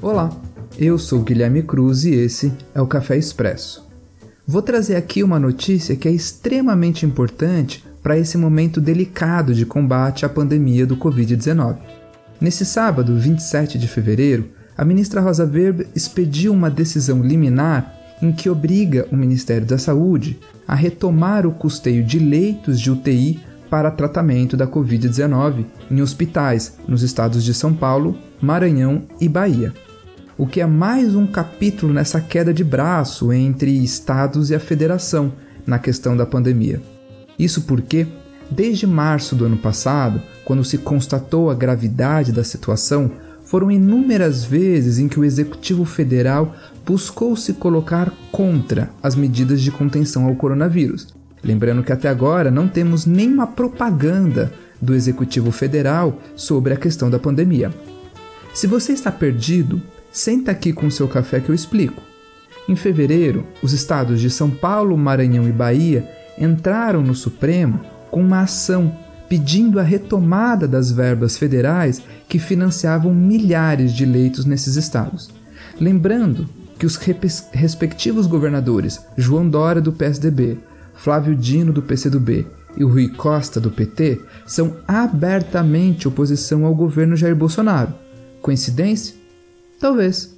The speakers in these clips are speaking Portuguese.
Olá, eu sou Guilherme Cruz e esse é o Café Expresso. Vou trazer aqui uma notícia que é extremamente importante para esse momento delicado de combate à pandemia do Covid-19. Nesse sábado, 27 de fevereiro, a ministra Rosa Weber expediu uma decisão liminar em que obriga o Ministério da Saúde a retomar o custeio de leitos de UTI para tratamento da Covid-19 em hospitais nos estados de São Paulo, Maranhão e Bahia o que é mais um capítulo nessa queda de braço entre estados e a federação na questão da pandemia. Isso porque, desde março do ano passado, quando se constatou a gravidade da situação, foram inúmeras vezes em que o Executivo Federal buscou se colocar contra as medidas de contenção ao coronavírus. Lembrando que até agora não temos nenhuma propaganda do Executivo Federal sobre a questão da pandemia. Se você está perdido, Senta aqui com seu café que eu explico. Em fevereiro, os estados de São Paulo, Maranhão e Bahia entraram no Supremo com uma ação pedindo a retomada das verbas federais que financiavam milhares de leitos nesses estados. Lembrando que os respectivos governadores João Dória do PSDB, Flávio Dino do PCdoB e o Rui Costa do PT são abertamente oposição ao governo Jair Bolsonaro. Coincidência? Talvez.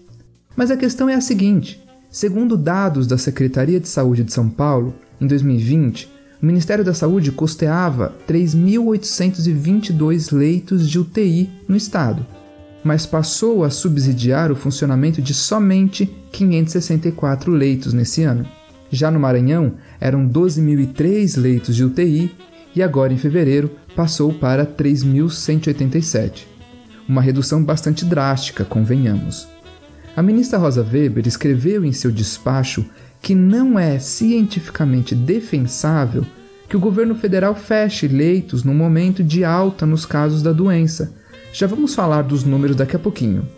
Mas a questão é a seguinte: segundo dados da Secretaria de Saúde de São Paulo, em 2020, o Ministério da Saúde custeava 3.822 leitos de UTI no estado, mas passou a subsidiar o funcionamento de somente 564 leitos nesse ano. Já no Maranhão, eram 12.003 leitos de UTI e agora em fevereiro passou para 3.187 uma redução bastante drástica, convenhamos. A ministra Rosa Weber escreveu em seu despacho que não é cientificamente defensável que o governo federal feche leitos no momento de alta nos casos da doença. Já vamos falar dos números daqui a pouquinho.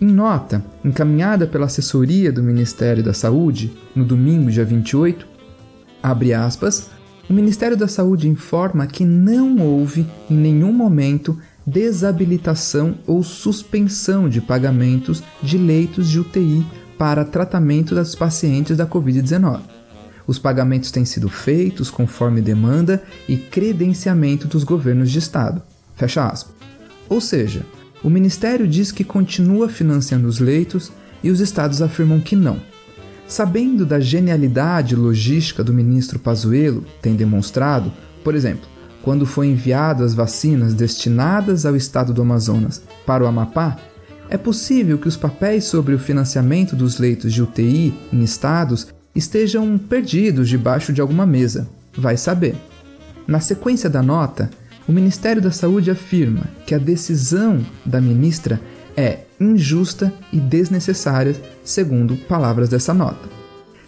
Em nota, encaminhada pela assessoria do Ministério da Saúde, no domingo, dia 28, abre aspas, o Ministério da Saúde informa que não houve, em nenhum momento, desabilitação ou suspensão de pagamentos de leitos de UTI para tratamento dos pacientes da Covid-19. Os pagamentos têm sido feitos conforme demanda e credenciamento dos governos de estado. Fecha aspas. Ou seja, o Ministério diz que continua financiando os leitos e os estados afirmam que não. Sabendo da genialidade logística do ministro Pazuello, tem demonstrado, por exemplo, quando foi enviadas vacinas destinadas ao estado do Amazonas para o Amapá, é possível que os papéis sobre o financiamento dos leitos de UTI em estados estejam perdidos debaixo de alguma mesa. Vai saber. Na sequência da nota, o Ministério da Saúde afirma que a decisão da ministra é injusta e desnecessária, segundo palavras dessa nota.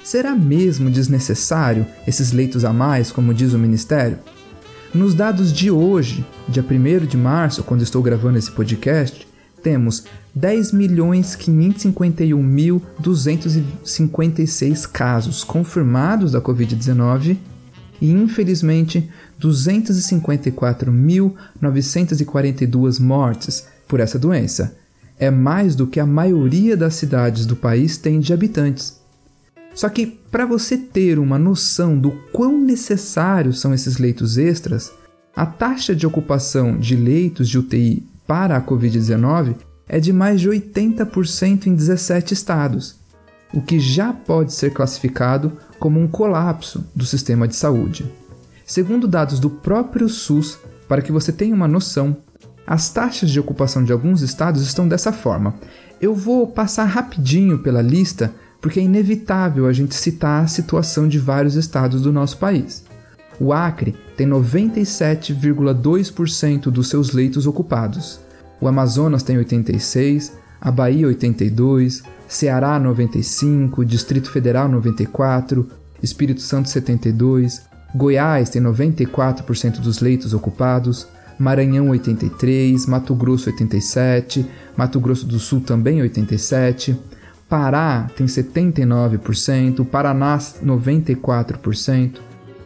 Será mesmo desnecessário esses leitos a mais, como diz o Ministério? Nos dados de hoje, dia 1 de março, quando estou gravando esse podcast, temos 10.051.256 casos confirmados da Covid-19 e, infelizmente, 254.942 mortes por essa doença. É mais do que a maioria das cidades do país tem de habitantes. Só que, para você ter uma noção do quão necessários são esses leitos extras, a taxa de ocupação de leitos de UTI para a Covid-19 é de mais de 80% em 17 estados, o que já pode ser classificado como um colapso do sistema de saúde. Segundo dados do próprio SUS, para que você tenha uma noção, as taxas de ocupação de alguns estados estão dessa forma. Eu vou passar rapidinho pela lista porque é inevitável a gente citar a situação de vários estados do nosso país. O Acre tem 97,2% dos seus leitos ocupados. O Amazonas tem 86, a Bahia 82, Ceará 95, Distrito Federal 94, Espírito Santo 72, Goiás tem 94% dos leitos ocupados, Maranhão 83, Mato Grosso 87, Mato Grosso do Sul também 87, Pará tem 79%, Paraná 94%,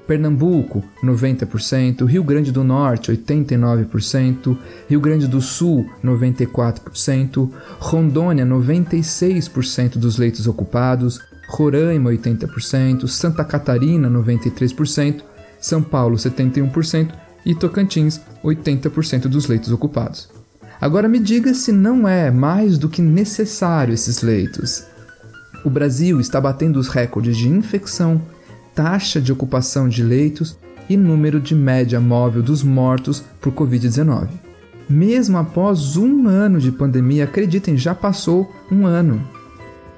Pernambuco 90%, Rio Grande do Norte 89%, Rio Grande do Sul 94%, Rondônia 96% dos leitos ocupados, Roraima 80%, Santa Catarina 93%, São Paulo 71% e Tocantins 80% dos leitos ocupados. Agora me diga se não é mais do que necessário esses leitos. O Brasil está batendo os recordes de infecção, taxa de ocupação de leitos e número de média móvel dos mortos por Covid-19. Mesmo após um ano de pandemia, acreditem, já passou um ano.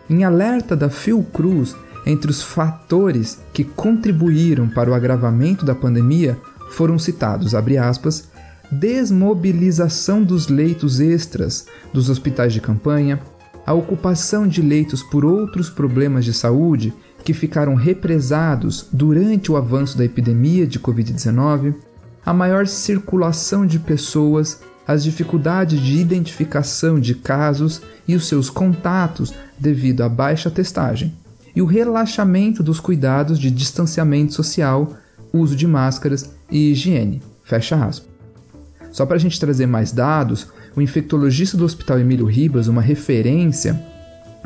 Em alerta da Fiocruz, entre os fatores que contribuíram para o agravamento da pandemia foram citados, aspas, desmobilização dos leitos extras dos hospitais de campanha, a ocupação de leitos por outros problemas de saúde que ficaram represados durante o avanço da epidemia de Covid-19, a maior circulação de pessoas, as dificuldades de identificação de casos e os seus contatos devido à baixa testagem, e o relaxamento dos cuidados de distanciamento social, uso de máscaras e higiene. Fecha aspas. Só para a gente trazer mais dados, o infectologista do Hospital Emílio Ribas, uma referência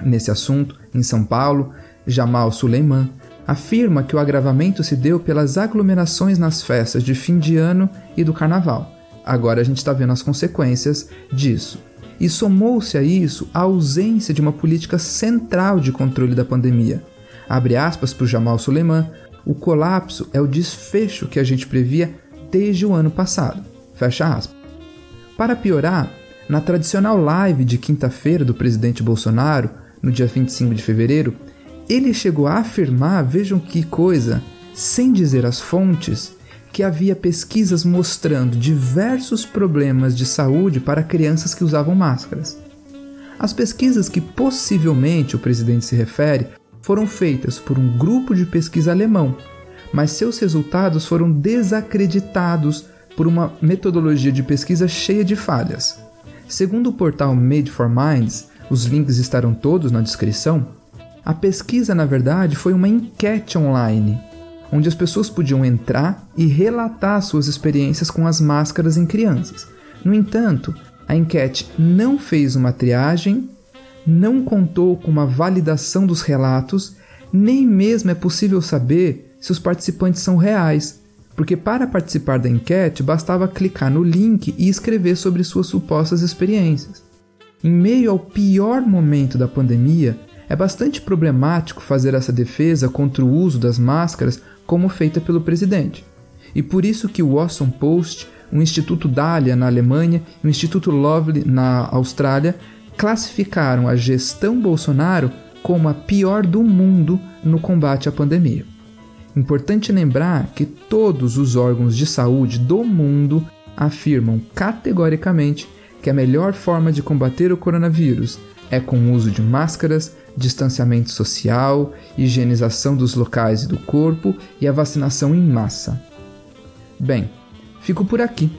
nesse assunto em São Paulo, Jamal Suleiman, afirma que o agravamento se deu pelas aglomerações nas festas de fim de ano e do carnaval. Agora a gente está vendo as consequências disso. E somou-se a isso a ausência de uma política central de controle da pandemia. Abre aspas para o Jamal Suleiman, o colapso é o desfecho que a gente previa desde o ano passado. Fecha aspas. Para piorar, na tradicional live de quinta-feira do presidente Bolsonaro, no dia 25 de fevereiro, ele chegou a afirmar, vejam que coisa, sem dizer as fontes, que havia pesquisas mostrando diversos problemas de saúde para crianças que usavam máscaras. As pesquisas que possivelmente o presidente se refere foram feitas por um grupo de pesquisa alemão, mas seus resultados foram desacreditados por uma metodologia de pesquisa cheia de falhas. Segundo o portal Made for Minds, os links estarão todos na descrição. A pesquisa, na verdade, foi uma enquete online, onde as pessoas podiam entrar e relatar suas experiências com as máscaras em crianças. No entanto, a enquete não fez uma triagem, não contou com uma validação dos relatos, nem mesmo é possível saber se os participantes são reais, porque para participar da enquete bastava clicar no link e escrever sobre suas supostas experiências. Em meio ao pior momento da pandemia, é bastante problemático fazer essa defesa contra o uso das máscaras como feita pelo presidente. E por isso que o Washington Post, o Instituto Dahlia na Alemanha e o Instituto Lovely na Austrália classificaram a gestão Bolsonaro como a pior do mundo no combate à pandemia. Importante lembrar que todos os órgãos de saúde do mundo afirmam categoricamente que a melhor forma de combater o coronavírus é com o uso de máscaras, distanciamento social, higienização dos locais e do corpo e a vacinação em massa. Bem, fico por aqui.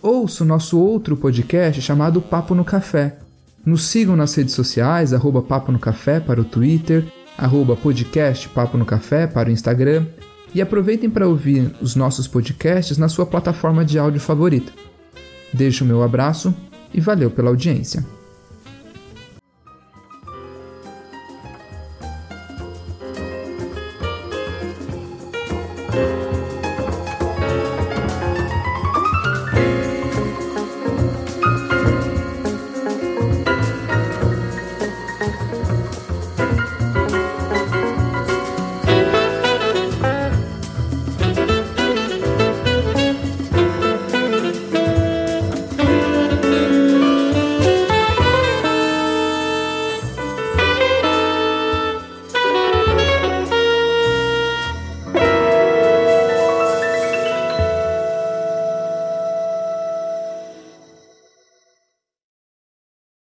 Ouça o nosso outro podcast chamado Papo no Café. Nos sigam nas redes sociais, arroba Papo no Café para o Twitter, arroba podcast Papo no Café para o Instagram e aproveitem para ouvir os nossos podcasts na sua plataforma de áudio favorita. Deixo o meu abraço e valeu pela audiência.